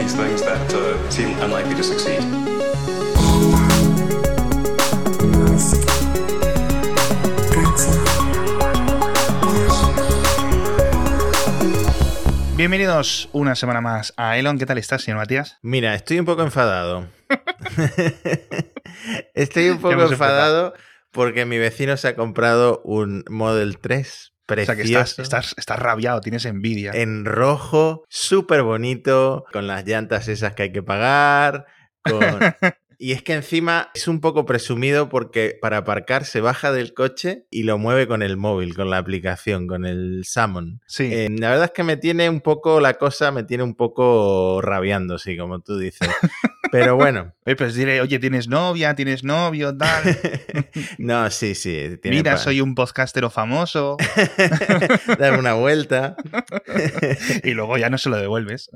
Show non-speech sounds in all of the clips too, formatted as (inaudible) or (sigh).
these things that uh, seem unlikely to succeed. Bienvenidos una semana más a Elon. ¿Qué tal estás, señor Matías? Mira, estoy un poco enfadado. (laughs) estoy un poco enfadado porque mi vecino se ha comprado un Model 3 O sea que estás, estás, estás rabiado, tienes envidia. En rojo, súper bonito, con las llantas esas que hay que pagar. con- (laughs) Y es que encima es un poco presumido porque para aparcar se baja del coche y lo mueve con el móvil, con la aplicación, con el Summon. sí. Eh, la verdad es que me tiene un poco la cosa, me tiene un poco rabiando, sí, como tú dices. (laughs) Pero bueno, (laughs) Oye, pues diré, oye, ¿tienes novia? ¿Tienes novio? Tal. (laughs) no, sí, sí. tiene Mira, soy un podcastero famoso. (laughs) Dame una vuelta. y luego ya no se lo devuelves.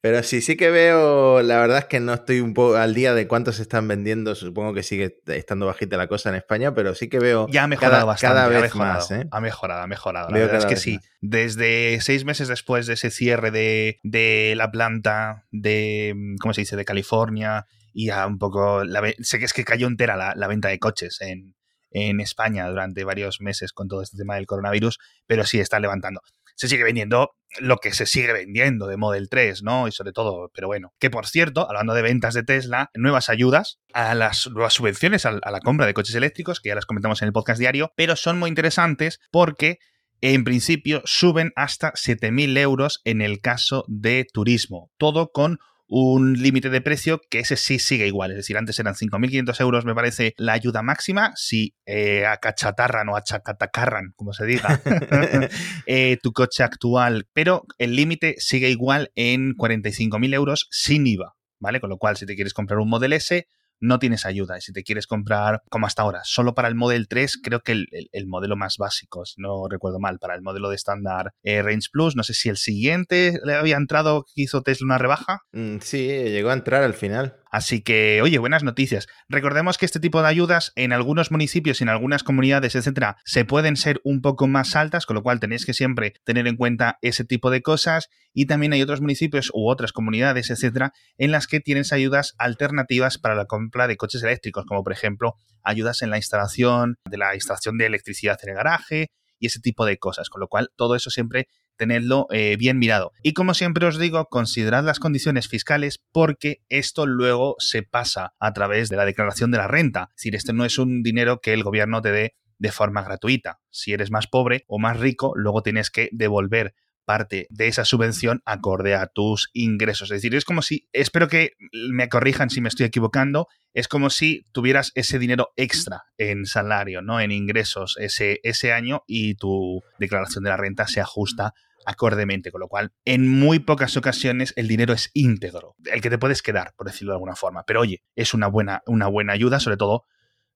Pero sí, sí que veo, la verdad es que no estoy un poco al día de cuántos se están vendiendo, supongo que sigue estando bajita la cosa en España, pero sí que veo Ya ha mejorado cada, bastante. cada ha vez mejorado, más. ¿eh? Ha mejorado, ha mejorado. La Veo verdad es que sí. más. Desde seis meses después de ese cierre de, de la planta de, ¿cómo se dice?, de California y ya un poco... Sé que es que cayó entera la, la venta de coches en, en España durante varios meses con todo este tema del coronavirus, pero sí está levantando. Se sigue vendiendo lo que se sigue vendiendo de Model 3, ¿no? Y sobre todo, pero bueno. Que por cierto, hablando de ventas de Tesla, nuevas ayudas a las nuevas subvenciones a, a la compra de coches eléctricos, que ya las comentamos en el podcast diario, pero son muy interesantes porque en principio suben hasta 7.000 euros en el caso de turismo. Todo con un límite de precio que ese sí sigue igual. Es decir, antes eran 5.500 euros, me parece, la ayuda máxima. Si eh, acachatarran o achacatacarran, como se diga, (laughs) eh, tu coche actual. Pero el límite sigue igual en 45.000 euros sin IVA. ¿Vale? Con lo cual, si te quieres comprar un Model S, no tienes ayuda. Y si te quieres comprar, como hasta ahora, solo para el Model 3, creo que el, el- el modelo más básico, si no recuerdo mal, para el modelo de estándar eh, Range Plus, no sé si el siguiente le había entrado, hizo Tesla una rebaja. Mm, Sí, llegó a entrar al final. Así que, oye, buenas noticias. Recordemos que este tipo de ayudas en algunos municipios en algunas comunidades, etcétera, se pueden ser un poco más altas, con lo cual tenéis que siempre tener en cuenta ese tipo de cosas. Y también hay otros municipios u otras comunidades, etcétera, en las que tienes ayudas alternativas para la compra de coches eléctricos, como por ejemplo ayudas en la instalación de la instalación de electricidad en el garaje y ese tipo de cosas. Con lo cual, todo eso siempre tenedlo eh, bien mirado. Y como siempre os digo, considerad las condiciones fiscales porque esto luego se pasa a través de la declaración de la renta. Es decir, este no es un dinero que el gobierno te dé de forma gratuita. Si eres más pobre o más rico, luego tienes que devolver parte de esa subvención acorde a tus ingresos. Es decir, es como si, espero que me corrijan si me estoy equivocando, es como si tuvieras ese dinero extra en salario, ¿no? En ingresos ese, ese año y tu declaración de la renta se ajusta acordemente, con lo cual en muy pocas ocasiones el dinero es íntegro, el que te puedes quedar, por decirlo de alguna forma. Pero oye, es una buena, una buena ayuda, sobre todo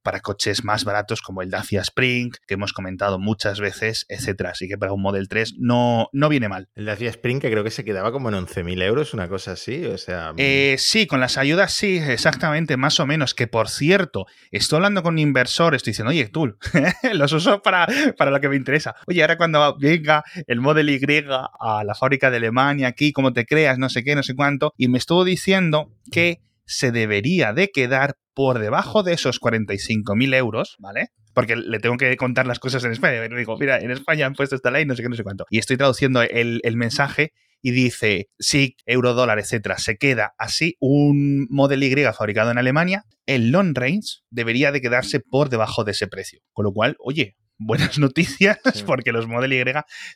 para coches más baratos como el Dacia Spring, que hemos comentado muchas veces, etcétera. Así que para un Model 3 no, no viene mal. El Dacia Spring, que creo que se quedaba como en 11.000 euros, una cosa así. O sea, Eh, sí, con las ayudas sí, exactamente, más o menos. Que por cierto, estoy hablando con un inversor, estoy diciendo, oye, tú, (laughs) los uso para, para lo que me interesa. Oye, ahora cuando venga el Model Y a la fábrica de Alemania, aquí, como te creas, no sé qué, no sé cuánto, y me estuvo diciendo que se debería de quedar por debajo de esos 45.000 euros, ¿vale? Porque le tengo que contar las cosas en España. Y digo, mira, en España han puesto esta ley, no sé qué, no sé cuánto. Y estoy traduciendo el, el mensaje y dice, sí, euro, dólar, etcétera, se queda así un Model Y fabricado en Alemania, el long range debería de quedarse por debajo de ese precio. Con lo cual, oye, buenas (laughs) noticias Sí. porque los Model Y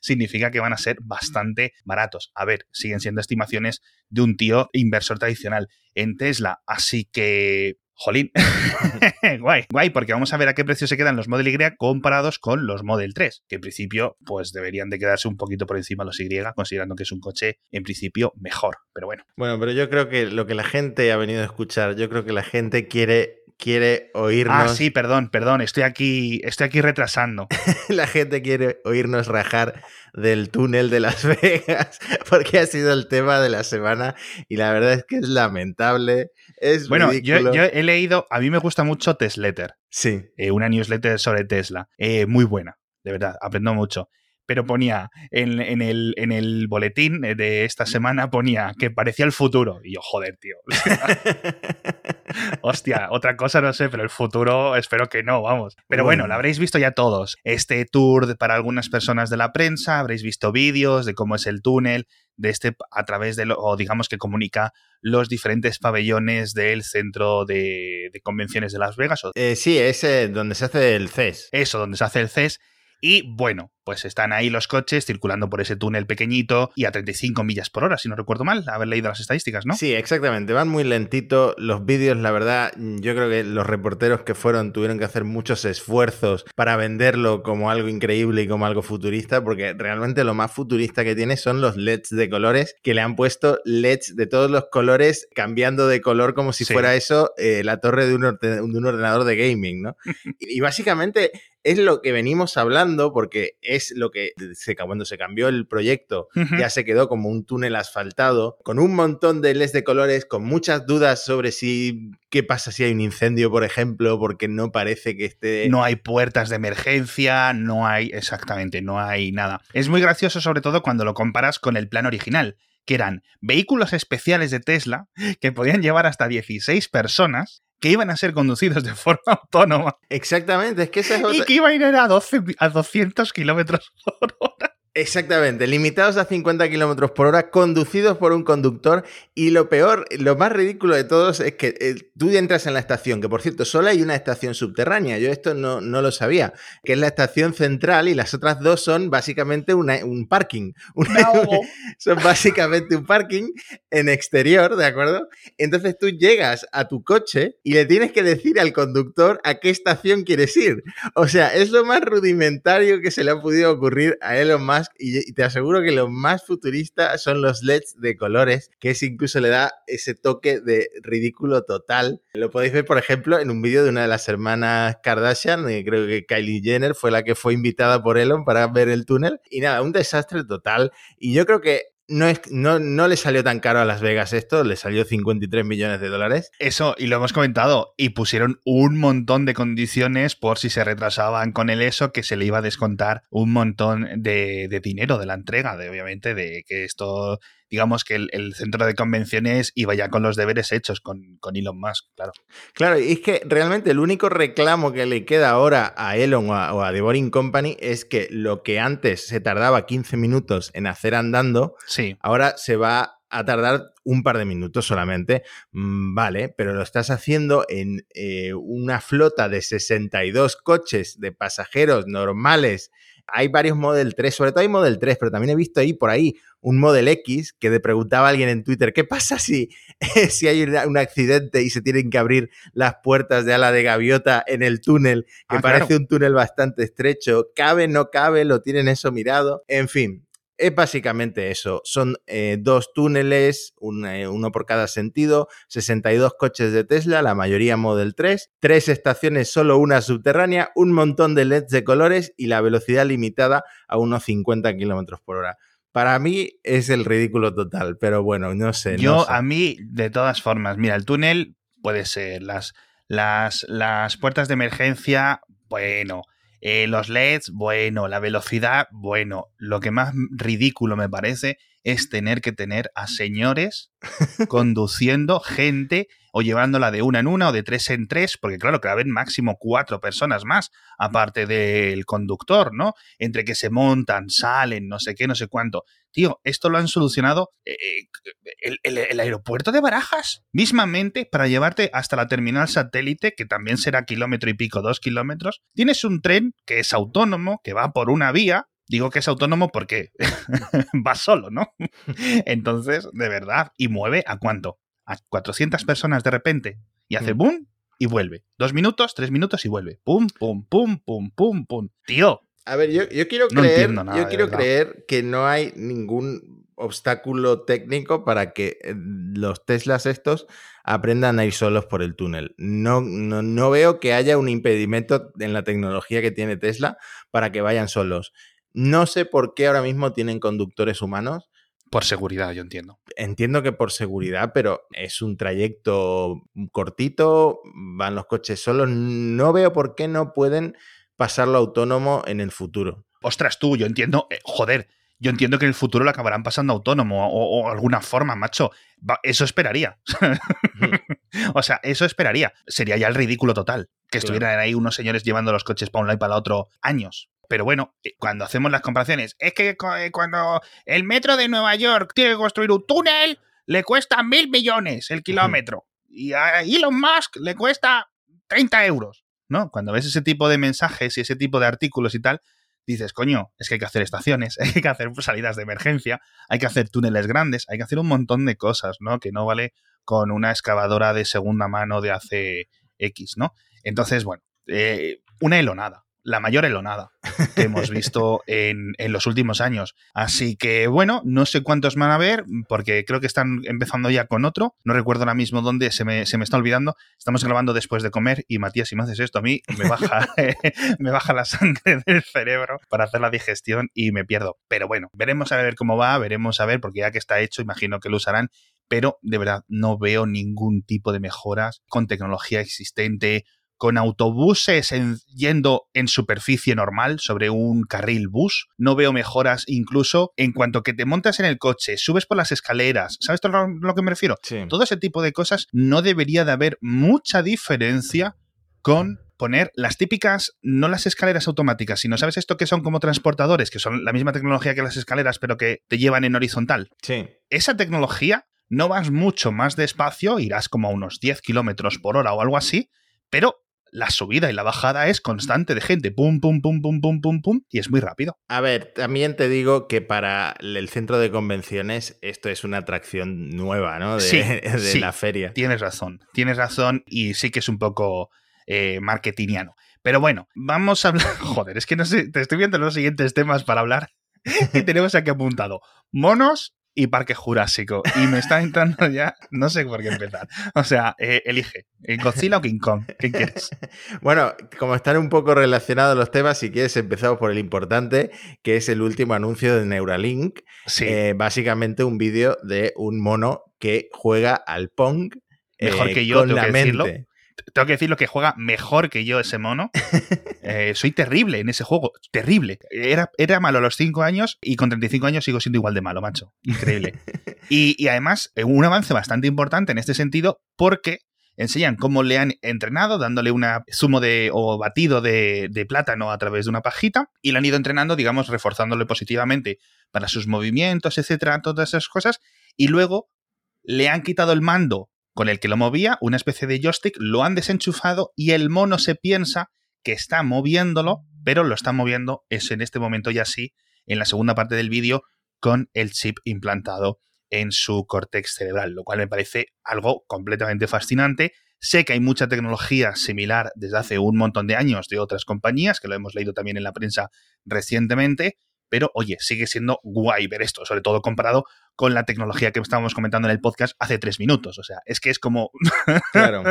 significa que van a ser bastante baratos. A ver, siguen siendo estimaciones de un tío inversor tradicional en Tesla, así que... Jolín, (laughs) guay, guay, porque vamos a ver a qué precio se quedan los Model Y comparados con los Model 3, que en principio pues deberían de quedarse un poquito por encima los Y, considerando que es un coche en principio mejor, pero bueno. Bueno, pero yo creo que lo que la gente ha venido a escuchar, yo creo que la gente quiere, quiere oírnos. Ah, sí, perdón, perdón, estoy aquí, estoy aquí retrasando. (laughs) La gente quiere oírnos rajar del túnel de Las (laughs) Vegas, porque ha sido el tema de la semana y la verdad es que es lamentable. Es Bueno, yo, he leído, a mí me gusta mucho Tesletter, Sí, eh, una newsletter sobre Tesla, eh, muy buena, de verdad, aprendo mucho. Pero ponía en, en, el, en el boletín de esta semana, ponía que parecía el futuro. Y yo, joder, tío. (laughs) Hostia, otra cosa no sé, pero el futuro espero que no, vamos. Pero bueno, lo habréis visto ya todos. Este tour para algunas personas de la prensa, habréis visto vídeos de cómo es el túnel, de este a través de lo, o digamos que comunica los diferentes pabellones del centro de, convenciones de Las Vegas. Eh, sí, es donde se hace el CES. Eso, donde se hace el CES. Y bueno, pues están ahí los coches circulando por ese túnel pequeñito y a 35 millas por hora, si no recuerdo mal, haber leído las estadísticas, ¿no? Sí, exactamente, van muy lentito. Los vídeos, la verdad, yo creo que los reporteros que fueron tuvieron que hacer muchos esfuerzos para venderlo como algo increíble y como algo futurista, porque realmente lo más futurista que tiene son los LEDs de colores, que le han puesto LEDs de todos los colores cambiando de color como si fuera eso eh, la torre de un, ordenador de gaming, ¿no? (laughs) y básicamente es lo que venimos hablando porque es lo que se, cuando se cambió el proyecto ya se quedó como un túnel asfaltado con un montón de LEDs de colores, con muchas dudas sobre si qué pasa si hay un incendio, por ejemplo, porque no parece que esté... No hay puertas de emergencia, no hay exactamente, no hay nada. Es muy gracioso sobre todo cuando lo comparas con el plan original que eran vehículos especiales de Tesla que podían llevar hasta 16 personas que iban a ser conducidos de forma (laughs) autónoma. Exactamente, es que esa es otra... Y que iban a ir a, 12, a 200 kilómetros por hora. Exactamente, limitados a 50 kilómetros por hora, conducidos por un conductor. Y lo peor, lo más ridículo de todos es que eh, tú entras en la estación, que por cierto, solo hay una estación subterránea. Yo esto no, no lo sabía, que es la estación central y las otras dos son básicamente un parking. (laughs) son básicamente un parking en exterior, ¿de acuerdo? Entonces tú llegas a tu coche y le tienes que decir al conductor a qué estación quieres ir. O sea, es lo más rudimentario que se le ha podido ocurrir a Elon Musk y, te aseguro que lo más futurista son los LEDs de colores, que es incluso le da ese toque de ridículo total. Lo podéis ver, por ejemplo, en un vídeo de una de las hermanas Kardashian, eh, creo que Kylie Jenner fue la que fue invitada por Elon para ver el túnel. Y nada, un desastre total. Y yo creo que no, es, no, no, le salió tan caro a Las Vegas esto, le salió 53 millones de dólares. Eso, y lo hemos comentado, y pusieron un montón de condiciones por si se retrasaban con el eso, que se le iba a descontar un montón de, de dinero de la entrega, de obviamente, de que esto digamos que el, centro de convenciones iba ya con los deberes hechos con, con, Elon Musk, claro. Claro, y es que realmente el único reclamo que le queda ahora a Elon o a, The Boring Company es que lo que antes se tardaba 15 minutos en hacer andando, sí. ahora se va a tardar un par de minutos solamente. Mm, vale, pero lo estás haciendo en eh, una flota de 62 coches de pasajeros normales hay varios Model 3, sobre todo hay Model 3, pero también he visto ahí por ahí un Model X que le preguntaba a alguien en Twitter, ¿qué pasa si, (laughs) si hay un accidente y se tienen que abrir las puertas de ala de gaviota en el túnel, que ah, parece un túnel bastante estrecho? ¿Cabe, no cabe? ¿Lo tienen eso mirado? En fin, es básicamente eso. Son eh, dos túneles, eh, uno por cada sentido, 62 coches de Tesla, la mayoría Model 3, tres estaciones, solo una subterránea, un montón de LEDs de colores y la velocidad limitada a unos 50 kilómetros por hora. Para mí es el ridículo total, pero bueno, no sé. Yo, a mí, de todas formas, mira, el túnel puede ser, las, las, las puertas de emergencia, bueno, eh, los LEDs, bueno, la velocidad, bueno, lo que más ridículo me parece es tener que tener a señores (laughs) conduciendo gente o llevándola de una en una o de tres en tres, porque claro, que haber máximo cuatro personas más, aparte del conductor, ¿no? Entre que se montan, salen, no sé qué, no sé cuánto. Tío, esto lo han solucionado eh, eh, el, aeropuerto de Barajas, mismamente para llevarte hasta la terminal satélite, que también será kilómetro y pico, dos kilómetros. Tienes un tren que es autónomo, que va por una vía, Digo que es autónomo porque (laughs) va solo, ¿no? (laughs) Entonces, de verdad, y mueve a cuánto? A 400 personas de repente y hace mm. boom y vuelve. Dos minutos, tres minutos y vuelve. Pum, pum, pum, pum, pum, pum. Tío. A ver, yo, quiero creer, yo quiero creer que no hay ningún obstáculo técnico para que eh, los Teslas estos aprendan a ir solos por el túnel. No, no, no veo que haya un impedimento en la tecnología que tiene Tesla para que vayan solos. No sé por qué ahora mismo tienen conductores humanos. Por seguridad, yo entiendo. Entiendo que por seguridad, pero es un trayecto cortito, van los coches solos. No veo por qué no pueden pasarlo autónomo en el futuro. ostras tú, yo entiendo, eh, joder, yo entiendo que en el futuro lo acabarán pasando autónomo o, alguna forma, macho. eso esperaría. (laughs) o sea, eso esperaría. Sería ya el ridículo total. Que estuvieran ahí unos señores llevando los coches para un lado y para el otro años. Pero bueno, eh, cuando hacemos las comparaciones, es que eh, cuando el metro de Nueva York tiene que construir un túnel, le cuesta mil millones el kilómetro. Y a Elon Musk le cuesta 30 euros. ¿No? Cuando ves ese tipo de mensajes y ese tipo de artículos y tal, dices, coño, es que hay que hacer estaciones, (laughs) hay que hacer salidas de emergencia, hay que hacer túneles grandes, hay que hacer un montón de cosas, ¿no? Que no vale con una excavadora de segunda mano de hace X, ¿no? Entonces, bueno, eh, una elonada la mayor elonada que hemos visto (laughs) en, los últimos años. Así que bueno, no sé cuántos van a ver, porque creo que están empezando ya con otro. No recuerdo ahora mismo dónde, se me, se me está olvidando. Estamos grabando después de comer y Matías, si me haces esto a mí, me baja, (laughs) me baja la sangre del cerebro para hacer la digestión y me pierdo. Pero bueno, veremos a ver cómo va, veremos a ver, porque ya que está hecho, imagino que lo usarán pero de verdad no veo ningún tipo de mejoras con tecnología existente con autobuses yendo en superficie normal sobre un carril bus. No veo mejoras incluso en cuanto que te montas en el coche, subes por las escaleras. ¿Sabes a lo que me refiero? Todo ese tipo de cosas no debería de haber mucha diferencia con poner las típicas, no las escaleras automáticas, sino, ¿sabes esto que son como transportadores, que son la misma tecnología que las escaleras, pero que te llevan en horizontal? Sí. Esa tecnología no vas mucho más despacio, irás como a unos 10 kilómetros por hora o algo así, pero la subida y la bajada es constante de gente, pum, pum, pum, pum, pum, pum, pum, y es muy rápido. A ver, también te digo que para el centro de convenciones esto es una atracción nueva, ¿no? De, (laughs) de la feria. Tienes razón, tienes razón y sí que es un poco eh, marketingiano. Pero bueno, vamos a hablar. (laughs) Joder, es que no sé, te estoy viendo los siguientes temas para hablar (laughs) y tenemos aquí apuntado monos y Parque Jurásico. Y me está entrando ya, no sé por qué empezar. O sea, eh, elige, ¿Godzilla o King Kong? ¿Qué quieres? (laughs) bueno, como están un poco relacionados los temas, si quieres empezamos por el importante, que es el último anuncio de Neuralink. Sí. Eh, básicamente un vídeo de un mono que juega al Pong. Mejor que yo, con la mente tengo que decir lo que juega mejor que yo ese mono. (laughs) Eh, soy terrible en ese juego, terrible. Era, era malo a los 5 años y con 35 años sigo siendo igual de malo, macho. Increíble. (laughs) Y, además, eh, un avance bastante importante en este sentido porque enseñan cómo le han entrenado, dándole un zumo de o batido de, de, plátano a través de una pajita y le han ido entrenando, digamos, reforzándole positivamente para sus movimientos, etcétera, todas esas cosas. Y luego le han quitado el mando con el que lo movía, una especie de joystick, lo han desenchufado y el mono se piensa que está moviéndolo, pero lo está moviendo, es en este momento ya sí, en la segunda parte del vídeo, con el chip implantado en su córtex cerebral, lo cual me parece algo completamente fascinante. Sé que hay mucha tecnología similar desde hace un montón de años de otras compañías, que lo hemos leído también en la prensa recientemente, pero oye, sigue siendo guay ver esto, sobre todo comparado con la tecnología que estábamos comentando en el podcast hace tres minutos. O sea, es que es como. (laughs) Claro.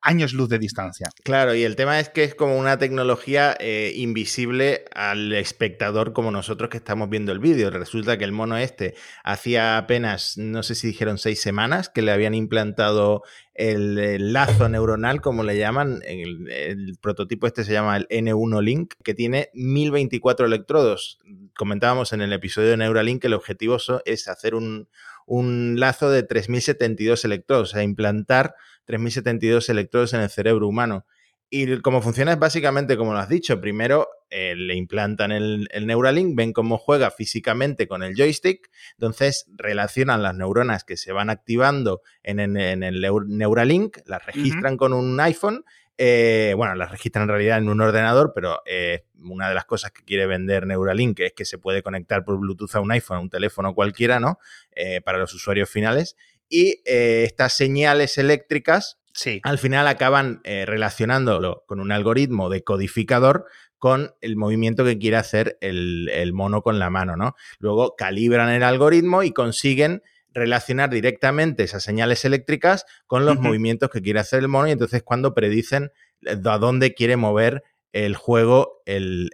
años luz de distancia. Claro, y el tema es que es como una tecnología eh, invisible al espectador como nosotros que estamos viendo el vídeo. Resulta que el mono este hacía apenas, no sé si dijeron seis semanas, que le habían implantado el, lazo neuronal, como le llaman. El, el, prototipo este se llama el N1 Link, que tiene 1024 electrodos. Comentábamos en el episodio de Neuralink que el objetivo es hacer un, un lazo de 3072 electrodos, o sea, implantar 3072 electrodos en el cerebro humano. Y cómo funciona es básicamente como lo has dicho. Primero eh, le implantan el, Neuralink, ven cómo juega físicamente con el joystick, entonces relacionan las neuronas que se van activando en, el Neuralink, las registran con un iPhone eh, bueno, las registran en realidad en un ordenador, pero eh, una de las cosas que quiere vender Neuralink es que se puede conectar por Bluetooth a un iPhone, a un teléfono cualquiera, ¿no? Eh, para los usuarios finales. Y estas señales eléctricas sí. al final acaban relacionándolo con un algoritmo de codificador con el movimiento que quiere hacer el, el mono con la mano, ¿no? Luego calibran el algoritmo y consiguen relacionar directamente esas señales eléctricas con los movimientos que quiere hacer el mono y entonces cuando predicen eh, a dónde quiere mover el juego el,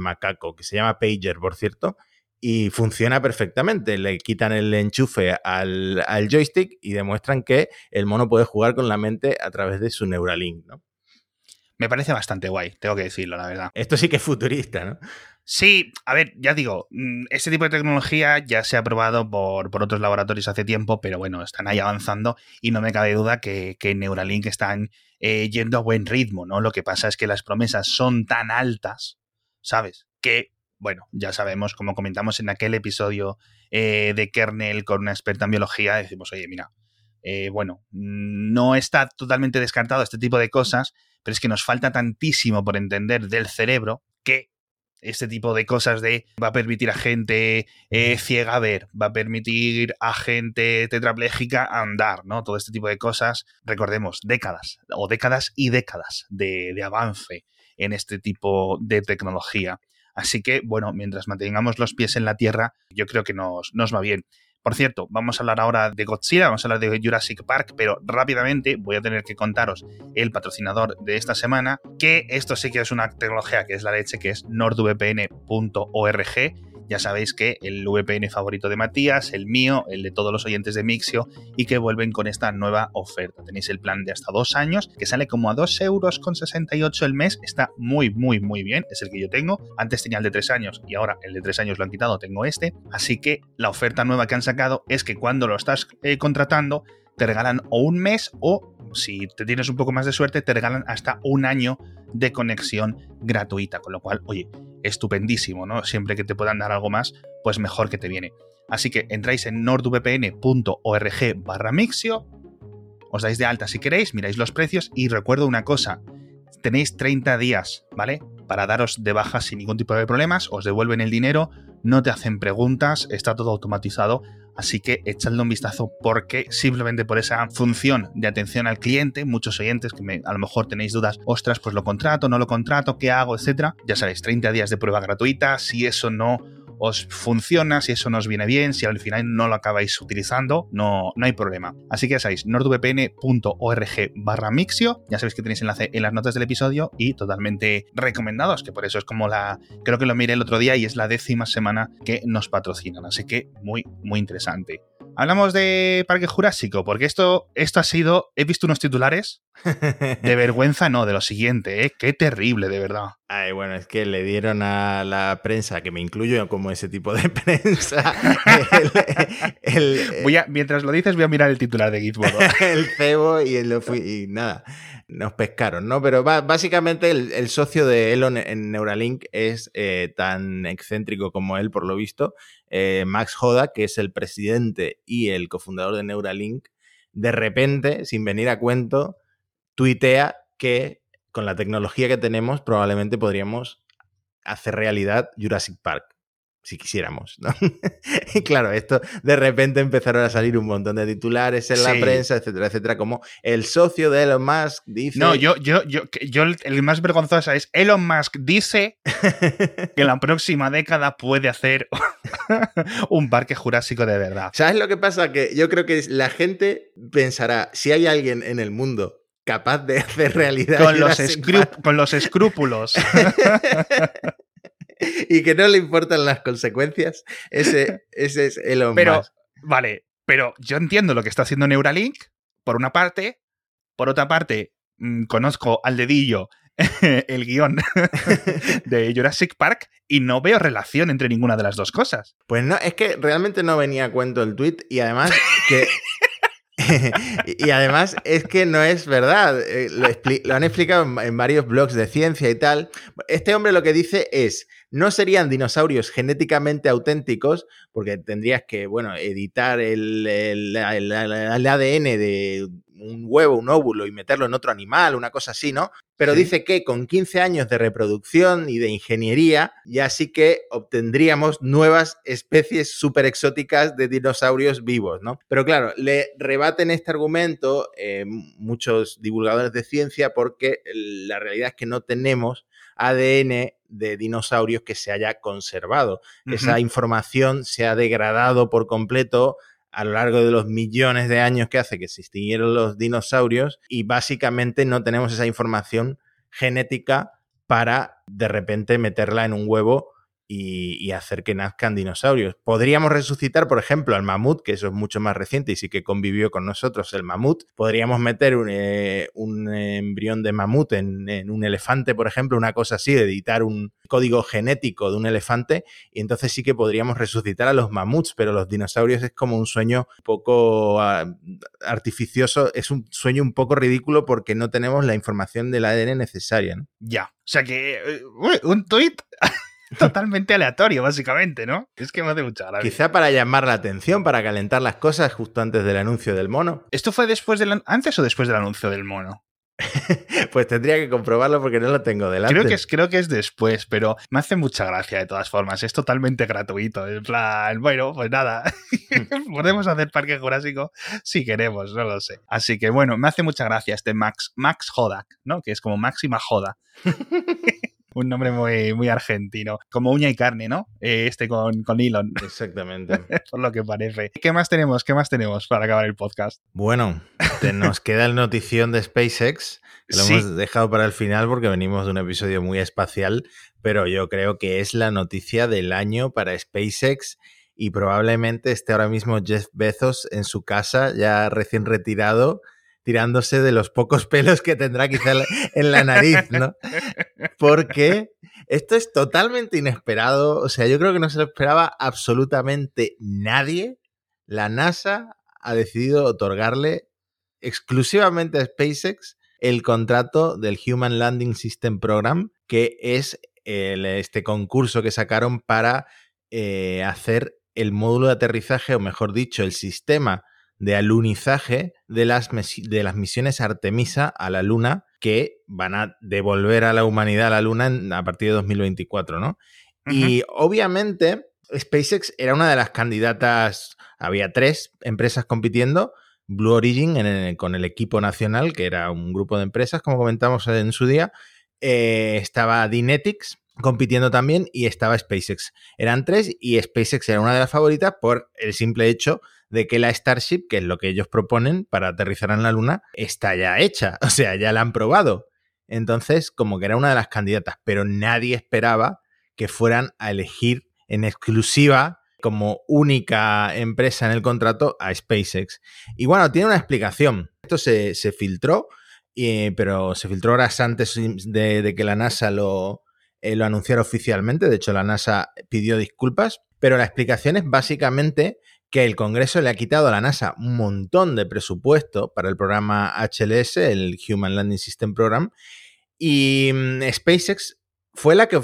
macaco, que se llama Pager, por cierto, y funciona perfectamente. Le quitan el enchufe al, al, joystick y demuestran que el mono puede jugar con la mente a través de su Neuralink, ¿no? Me parece bastante guay, tengo que decirlo, la verdad. Esto sí que es futurista, ¿no? Sí, a ver, ya digo, mm, este tipo de tecnología ya se ha probado por, por otros laboratorios hace tiempo, pero bueno, están ahí avanzando y no me cabe duda que, que Neuralink están eh, yendo a buen ritmo, ¿no? Lo que pasa es que las promesas son tan altas, ¿sabes? Que, bueno, ya sabemos, como comentamos en aquel episodio eh, de Kernel con una experta en biología, decimos, oye, mira, eh, bueno, no está totalmente descartado este tipo de cosas, pero es que nos falta tantísimo por entender del cerebro que este tipo de cosas de va a permitir a gente eh, ciega ver, va a permitir a gente tetrapléjica andar, ¿no? Todo este tipo de cosas, recordemos, décadas o décadas y décadas de, de avance en este tipo de tecnología. Así que, bueno, mientras mantengamos los pies en la tierra, yo creo que nos, nos va bien. Por cierto, vamos a hablar ahora de Godzilla, vamos a hablar de Jurassic Park, pero rápidamente voy a tener que contaros el patrocinador de esta semana, que esto sí que es una tecnología que es la leche, que es nordvpn.org ya sabéis que el VPN favorito de Matías, el mío, el de todos los oyentes de Mixio, y que vuelven con esta nueva oferta. Tenéis el plan de hasta dos años, que sale como a 2 euros con 68 el mes. Está muy, muy, muy bien. Es el que yo tengo. Antes tenía el de tres años y ahora el de tres años lo han quitado. Tengo este. Así que la oferta nueva que han sacado es que cuando lo estás eh, contratando, te regalan o un mes o, si te tienes un poco más de suerte, te regalan hasta un año de conexión gratuita. Con lo cual, oye, estupendísimo, ¿no? Siempre que te puedan dar algo más, pues mejor que te viene. Así que entráis en nordvpn.org barra Mixio, os dais de alta si queréis, miráis los precios y recuerdo una cosa, tenéis 30 días, ¿vale? Para daros de baja sin ningún tipo de problemas, os devuelven el dinero, no te hacen preguntas, está todo automatizado, así que echadle un vistazo porque simplemente por esa función de atención al cliente, muchos oyentes que a lo mejor tenéis dudas, ostras, pues lo contrato, no lo contrato, ¿qué hago? etcétera. Ya sabéis, 30 días de prueba gratuita, si eso no os funciona, si eso nos viene bien, si al final no lo acabáis utilizando, no, no hay problema. Así que ya sabéis, nordvpn.org barra Mixio, ya sabéis que tenéis enlace en las notas del episodio y totalmente recomendados, que por eso es como la, creo que lo miré el otro día y es la décima semana que nos patrocinan, así que muy, muy interesante. Hablamos de Parque Jurásico, porque esto, esto ha sido, he visto unos titulares (laughs) de vergüenza, no, de lo siguiente, ¿eh? Qué terrible, de verdad. Ay, bueno, es que le dieron a la prensa, que me incluyo como ese tipo de (laughs) prensa. voy a, mientras lo dices, voy a mirar el titular de Gizmodo. (laughs) el cebo y, el, y nada nos pescaron, ¿no? Pero básicamente el, socio de Elon en Neuralink es eh, tan excéntrico como él, por lo visto. Eh, Max Hoda, que es el presidente y el cofundador de Neuralink, de repente, sin venir a cuento, tuitea que con la tecnología que tenemos probablemente podríamos hacer realidad Jurassic Park si quisiéramos, ¿no? (laughs) y claro, esto de repente empezaron a salir un montón de titulares en la prensa, etcétera, etcétera, como el socio de Elon Musk dice... No, yo, yo, yo, yo el más vergonzoso es Elon Musk dice (laughs) que en la próxima década puede hacer (laughs) un parque jurásico de verdad. ¿Sabes lo que pasa? Que yo creo que la gente pensará, si hay alguien en el mundo capaz de hacer realidad... Con, los, con los escrúpulos. (laughs) y que no le importan las consecuencias, ese, ese es Elon (laughs) pero, Vale, pero yo entiendo lo que está haciendo Neuralink, por una parte. Por otra parte, mm, conozco al dedillo (laughs) el guion de Jurassic Park y no veo relación entre ninguna de las dos cosas. Pues no, es que realmente no venía a cuento el tweet y además que (laughs) y además es que no es verdad. Eh, lo, han explicado en varios blogs de ciencia y tal. Este hombre lo que dice es, no serían dinosaurios genéticamente auténticos, porque tendrías que, bueno, editar el, el, ADN de un huevo, un óvulo y meterlo en otro animal, una cosa así, ¿no? Pero dice que con 15 años de reproducción y de ingeniería, ya sí que obtendríamos nuevas especies súper exóticas de dinosaurios vivos, ¿no? Pero claro, le rebaten este argumento eh, muchos divulgadores de ciencia porque la realidad es que no tenemos ADN de dinosaurios que se haya conservado. Esa información se ha degradado por completo a lo largo de los millones de años que hace que se extinguieron los dinosaurios y básicamente no tenemos esa información genética para de repente meterla en un huevo y, hacer que nazcan dinosaurios. Podríamos resucitar, por ejemplo, al mamut, que eso es mucho más reciente y sí que convivió con nosotros el mamut. Podríamos meter un, eh, embrión de mamut en, un elefante, por ejemplo, una cosa así, editar un código genético de un elefante y entonces sí que podríamos resucitar a los mamuts, pero los dinosaurios es como un sueño poco ah, artificioso, es un sueño un poco ridículo porque no tenemos la información del ADN necesaria. Ya, o sea que eh, un tweet (laughs) (laughs) totalmente aleatorio, básicamente, ¿no? Es que me hace mucha gracia. Quizá para llamar la atención, para calentar las cosas justo antes del anuncio del mono. ¿Esto fue después del antes o después del anuncio del mono? (laughs) pues tendría que comprobarlo porque no lo tengo delante. Creo que, es, creo que es después, pero me hace mucha gracia de todas formas. Es totalmente gratuito. En plan, bueno, pues nada. (laughs) Podemos hacer Parque Jurásico si queremos, no lo sé. Así que bueno, me hace mucha gracia este Max, Max Hodak, ¿no? Que es como máxima joda un nombre muy, muy argentino. Como uña y carne, ¿no? Eh, este con, con Elon. (laughs) Exactamente. Por lo que parece. ¿Qué más tenemos? ¿Qué más tenemos para acabar el podcast? Bueno, nos queda el notición de SpaceX. lo hemos dejado para el final porque venimos de un episodio muy espacial, pero yo creo que es la noticia del año para SpaceX y probablemente esté ahora mismo Jeff Bezos en su casa, ya recién retirado, tirándose de los pocos (laughs) pelos que tendrá quizá en la nariz, ¿no? Porque esto es totalmente inesperado, o sea, yo creo que no se lo esperaba absolutamente nadie. La NASA ha decidido otorgarle exclusivamente a SpaceX el contrato del Human Landing System Program, que es este concurso que sacaron para eh, hacer el módulo de aterrizaje, o mejor dicho, el sistema de alunizaje de las, de las misiones Artemisa a la Luna que van a devolver a la humanidad a la Luna a partir de 2024, ¿no? Y obviamente SpaceX era una de las candidatas, había tres empresas compitiendo, Blue Origin con el equipo nacional, que era un grupo de empresas, como comentamos en su día, eh, estaba Dynetics compitiendo también y estaba SpaceX. Eran tres y SpaceX era una de las favoritas por el simple hecho de que la Starship, que es lo que ellos proponen para aterrizar en la Luna, está ya hecha, (laughs) o sea, ya la han probado. Entonces, como que era una de las candidatas, pero nadie esperaba que fueran a elegir en exclusiva como única empresa en el contrato a SpaceX. Y bueno, tiene una explicación. Esto se, filtró, pero se filtró horas antes de, que la NASA lo, eh, lo anunciara oficialmente. De hecho, la NASA pidió disculpas. Pero la explicación es básicamente que el Congreso le ha quitado a la NASA un montón de presupuesto para el programa HLS, el Human Landing System Program, y mm, SpaceX fue la que,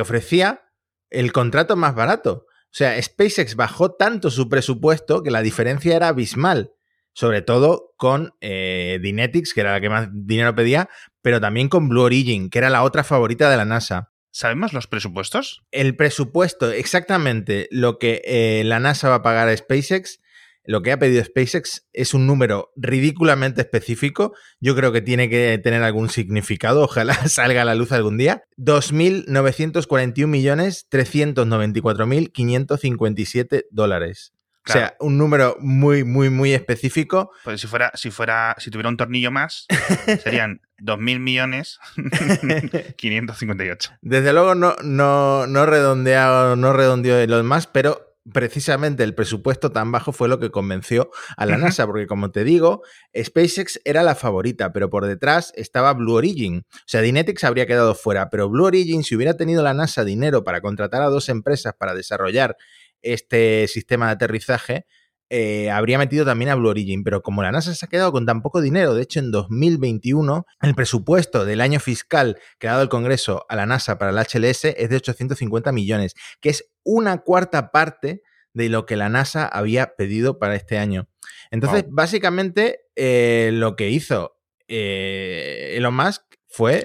ofrecía el contrato más barato. O sea, SpaceX bajó tanto su presupuesto que la diferencia era abismal, sobre todo con eh, Dynetics, que era la que más dinero pedía, pero también con Blue Origin, que era la otra favorita de la NASA. ¿Sabemos los presupuestos? El presupuesto, exactamente lo que eh, la NASA va a pagar a SpaceX, lo que ha pedido SpaceX es un número ridículamente específico. Yo creo que tiene que tener algún significado, ojalá (laughs) salga a la luz algún día. 2.941.394.557 dólares. O sea, un número muy, muy, muy específico. Pues si fuera, si fuera, si tuviera un tornillo más, (laughs) serían 2.000 millones (laughs) 558. Desde luego no, no, no redondeado, no redondeó los más, pero precisamente el presupuesto tan bajo fue lo que convenció a la NASA, porque como te digo, SpaceX era la favorita, pero por detrás estaba Blue Origin. O sea, Dynetics habría quedado fuera, pero Blue Origin, si hubiera tenido la NASA dinero para contratar a dos empresas para desarrollar este sistema de aterrizaje, eh, habría metido también a Blue Origin, pero como la NASA se ha quedado con tan poco dinero, de hecho en 2021 el presupuesto del año fiscal que ha dado el Congreso a la NASA para el HLS es de 850 millones, que es una cuarta parte de lo que la NASA había pedido para este año. Entonces, básicamente, eh, lo que hizo eh, Elon Musk fue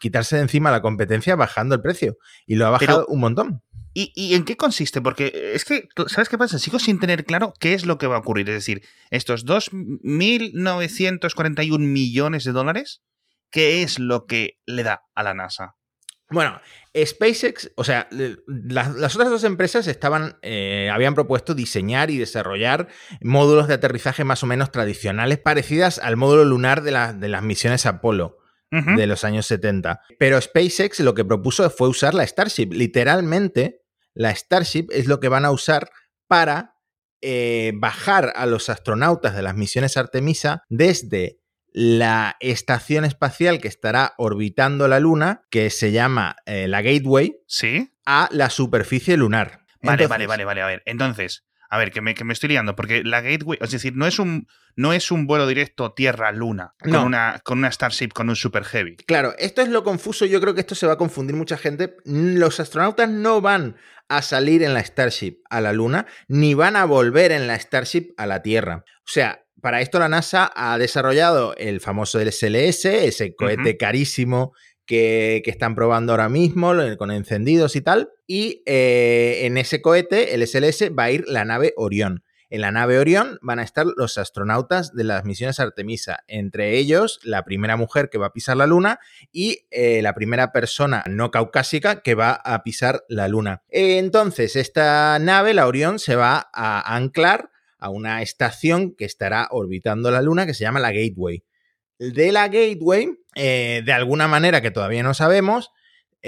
quitarse de encima la competencia bajando el precio. Y lo ha bajado un montón. ¿Y, en qué consiste? Porque es que, ¿sabes qué pasa? Sigo sin tener claro qué es lo que va a ocurrir. Es decir, estos 2.941 millones de dólares, ¿qué es lo que le da a la NASA? Bueno, SpaceX, o sea, las, otras dos empresas estaban, eh, habían propuesto diseñar y desarrollar módulos de aterrizaje más o menos tradicionales, parecidas al módulo lunar de, de las misiones Apolo. de los años 70. Pero SpaceX lo que propuso fue usar la Starship. Literalmente, la Starship es lo que van a usar para eh, bajar a los astronautas de las misiones Artemisa desde la estación espacial que estará orbitando la Luna, que se llama eh, la Gateway, ¿Sí? a la superficie lunar. Vale, Entonces- vale, vale, vale. A ver, entonces, a ver, que me, que me estoy liando, porque la Gateway, es decir, no es un, no es un vuelo directo Tierra-Luna con, una, con una Starship con un Super Heavy. Claro, esto es lo confuso. Yo creo que esto se va a confundir mucha gente. Los astronautas no van a salir en la Starship a la Luna, ni van a volver en la Starship a la Tierra. O sea, para esto la NASA ha desarrollado el famoso SLS, ese cohete carísimo que, que están probando ahora mismo con encendidos y tal. Y eh, en ese cohete, el SLS, va a ir la nave Orión. En la nave Orión van a estar los astronautas de las misiones Artemisa, entre ellos la primera mujer que va a pisar la Luna y eh, la primera persona no caucásica que va a pisar la Luna. Entonces, esta nave, la Orión, se va a anclar a una estación que estará orbitando la Luna que se llama la Gateway. De la Gateway, eh, de alguna manera que todavía no sabemos,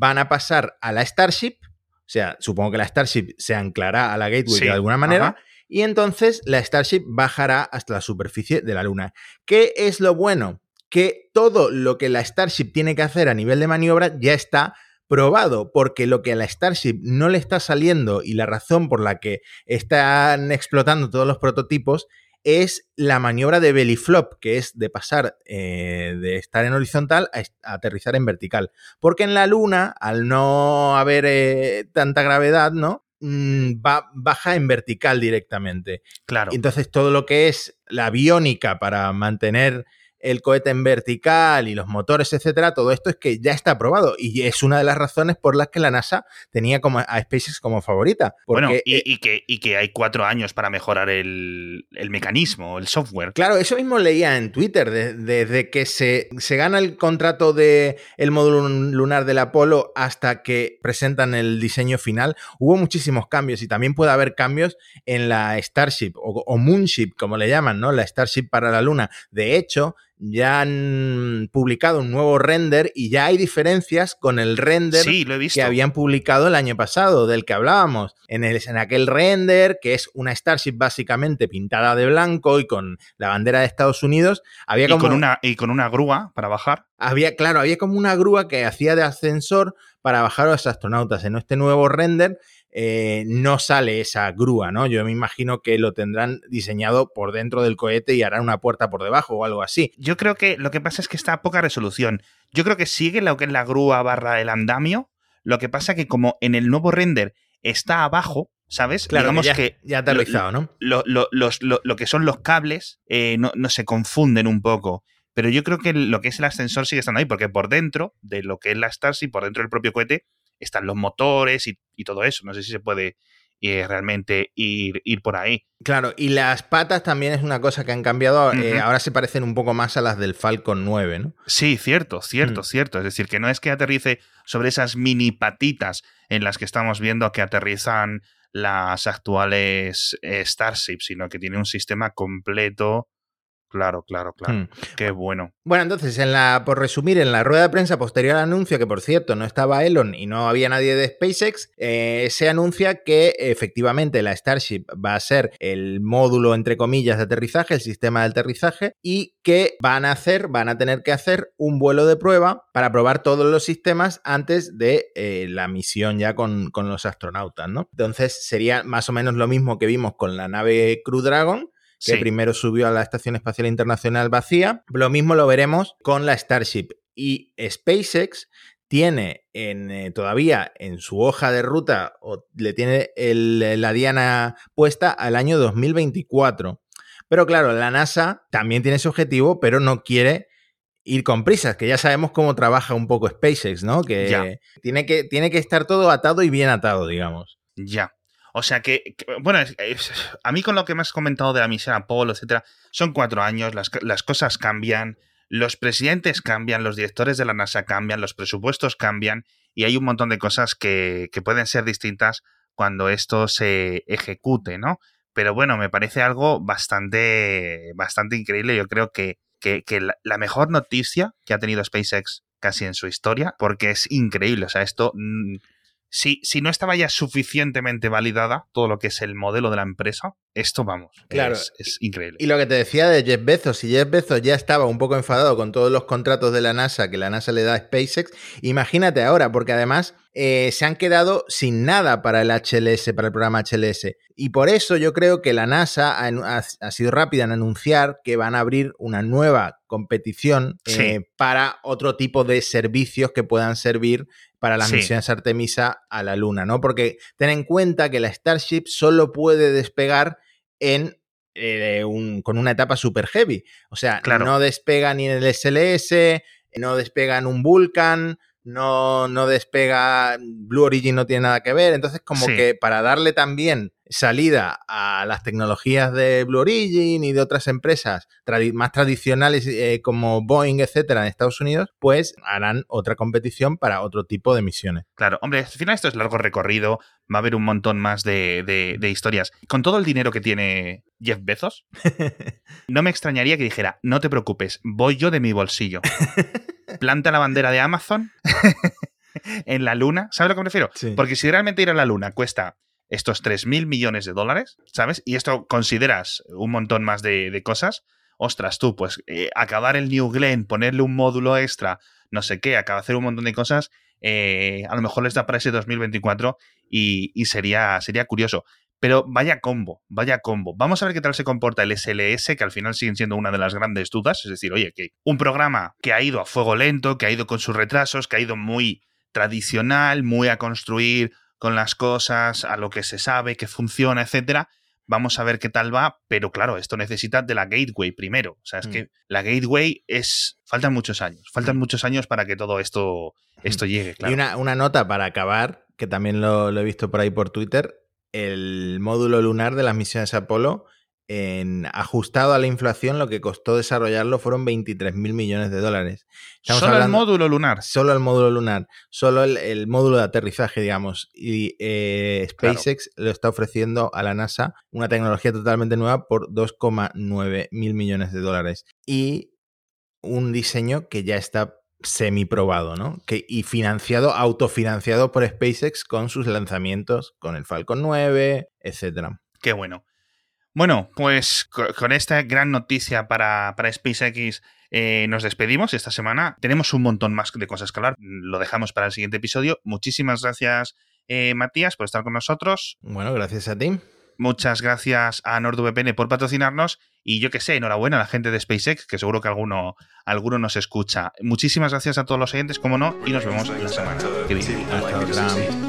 van a pasar a la Starship. O sea, supongo que la Starship se anclará a la Gateway Sí, de alguna manera. ajá. Y entonces la Starship bajará hasta la superficie de la Luna. ¿Qué es lo bueno? Que todo lo que la Starship tiene que hacer a nivel de maniobra ya está probado, porque lo que a la Starship no le está saliendo y la razón por la que están explotando todos los prototipos es la maniobra de belly flop, que es de pasar eh, de estar en horizontal a, aterrizar en vertical. Porque en la Luna, al no haber eh, tanta gravedad, ¿no? Mm, va, baja en vertical directamente. Claro. Entonces, todo lo que es la aviónica para mantener el cohete en vertical y los motores, etcétera, todo esto es que ya está probado y es una de las razones por las que la NASA tenía como a SpaceX como favorita. Porque, bueno, y, eh, y que, y que hay cuatro años para mejorar el, el mecanismo, el software. Claro, eso mismo leía en Twitter, de- desde que se, se gana el contrato de el módulo lunar del Apolo hasta que presentan el diseño final, hubo muchísimos cambios y también puede haber cambios en la Starship o, o Moonship, como le llaman, ¿no? La Starship para la Luna. De hecho, ya han publicado un nuevo render y ya hay diferencias con el render Sí, lo he visto. que habían publicado el año pasado, del que hablábamos. En, el, en aquel render, que es una Starship básicamente pintada de blanco y con la bandera de Estados Unidos, había y, como con una, y con una grúa para bajar. había, claro, había como una grúa que hacía de ascensor para bajar a los astronautas. En este nuevo render eh, no sale esa grúa, ¿no? Yo me imagino que lo tendrán diseñado por dentro del cohete y harán una puerta por debajo o algo así. Yo creo que lo que pasa es que está a poca resolución. Yo creo que sigue lo que es la grúa barra el andamio. Lo que pasa que como en el nuevo render está abajo, ¿sabes? Claro, Digamos que ya, que ya aterrizado, ¿no? lo, lo- los- lo que son los cables eh, no, no se confunden un poco. Pero yo creo que lo que es el ascensor sigue estando ahí, porque por dentro de lo que es la Starship, por dentro del propio cohete, están los motores y, y todo eso. No sé si se puede eh, realmente ir, ir por ahí. Claro, y las patas también es una cosa que han cambiado. eh, ahora se parecen un poco más a las del Falcon 9, ¿no? Sí, cierto, cierto, Mm. cierto. Es decir, que no es que aterrice sobre esas mini patitas en las que estamos viendo que aterrizan las actuales eh, Starship, sino que tiene un sistema completo. Claro, claro, claro. Mm. Qué bueno. Bueno, entonces, en la, por resumir, en la rueda de prensa posterior al anuncio, que por cierto no estaba Elon y no había nadie de SpaceX, eh, se anuncia que efectivamente la Starship va a ser el módulo, entre comillas, de aterrizaje, el sistema de aterrizaje, y que van a hacer, van a tener que hacer un vuelo de prueba para probar todos los sistemas antes de eh, la misión ya con, con los astronautas, ¿no? Entonces sería más o menos lo mismo que vimos con la nave Crew Dragon, que Sí. primero subió a la Estación Espacial Internacional vacía. Lo mismo lo veremos con la Starship. Y SpaceX tiene en, eh, todavía en su hoja de ruta, o le tiene el- la diana puesta al año 2024. Pero claro, la NASA también tiene ese objetivo, pero no quiere ir con prisas, que ya sabemos cómo trabaja un poco SpaceX, ¿no? Que Ya. tiene que, tiene que estar todo atado y bien atado, digamos. Ya. O sea que, bueno, a mí con lo que me has comentado de la misión Apolo, etcétera, son cuatro años, las, las cosas cambian, los presidentes cambian, los directores de la NASA cambian, los presupuestos cambian y hay un montón de cosas que, que pueden ser distintas cuando esto se ejecute, ¿no? Pero bueno, me parece algo bastante, bastante increíble. Yo creo que, que que, la, mejor noticia que ha tenido SpaceX casi en su historia, porque es increíble. O sea, esto. Si, si no estaba ya suficientemente validada todo lo que es el modelo de la empresa, esto vamos. Claro. Es, increíble. Y lo que te decía de Jeff Bezos, si Jeff Bezos ya estaba un poco enfadado con todos los contratos de la NASA que la NASA le da a SpaceX, imagínate ahora, porque además eh, se han quedado sin nada para el HLS, para el programa HLS. Y por eso yo creo que la NASA ha, sido rápida en anunciar que van a abrir una nueva competición eh, para otro tipo de servicios que puedan servir para las misiones Artemisa a la Luna, ¿no? Porque ten en cuenta que la Starship solo puede despegar en eh, con una etapa super heavy. O sea, no despega ni en el SLS, no despega en un Vulcan, no, no despega, Blue Origin no tiene nada que ver. Entonces, como que para darle también salida a las tecnologías de Blue Origin y de otras empresas más tradicionales eh, como Boeing, etcétera, en Estados Unidos, pues harán otra competición para otro tipo de misiones. Claro, hombre, al final esto es largo recorrido, va a haber un montón más de, de historias. Con todo el dinero que tiene Jeff Bezos, (laughs) no me extrañaría que dijera, no te preocupes, voy yo de mi bolsillo. Planta la bandera de Amazon (laughs) en la luna. ¿Sabes a lo que me refiero? Porque si realmente ir a la luna cuesta estos 3.000 millones de dólares, ¿sabes? Y esto consideras un montón más de, cosas. Ostras, tú, pues eh, acabar el New Glenn, ponerle un módulo extra, no sé qué, acabar hacer un montón de cosas, eh, a lo mejor les da para ese 2024 y, y, sería, sería curioso. Pero vaya combo, vaya combo. Vamos a ver qué tal se comporta el SLS, que al final siguen siendo una de las grandes dudas. Es decir, oye, que un programa que ha ido a fuego lento, que ha ido con sus retrasos, que ha ido muy tradicional, muy a construir con las cosas, a lo que se sabe, que funciona, etcétera. Vamos a ver qué tal va, pero claro, esto necesita de la gateway primero. O sea, es mm. que la gateway es. Faltan muchos años. Faltan mm. muchos años para que todo esto, mm. esto llegue. Y una, una, nota para acabar, que también lo, lo he visto por ahí por Twitter. El módulo lunar de las misiones Apolo en, ajustado a la inflación, lo que costó desarrollarlo fueron 23 mil millones de dólares. solo el módulo lunar. Solo el módulo lunar, solo el, módulo de aterrizaje, digamos. Y eh, SpaceX lo está ofreciendo a la NASA una tecnología totalmente nueva por 2,9 mil millones de dólares. Y un diseño que ya está semi-probado, ¿no? Que, y financiado, autofinanciado por SpaceX con sus lanzamientos, con el Falcon 9, etcétera. Qué bueno. Bueno, pues con esta gran noticia para, para SpaceX eh, nos despedimos esta semana. Tenemos un montón más de cosas que hablar. Lo dejamos para el siguiente episodio. Muchísimas gracias, eh, Matías, por estar con nosotros. Bueno, gracias a ti. Muchas gracias a NordVPN por patrocinarnos y yo que sé, enhorabuena a la gente de SpaceX, que seguro que alguno, alguno nos escucha. Muchísimas gracias a todos los oyentes, como no, y nos vemos en la semana que viene.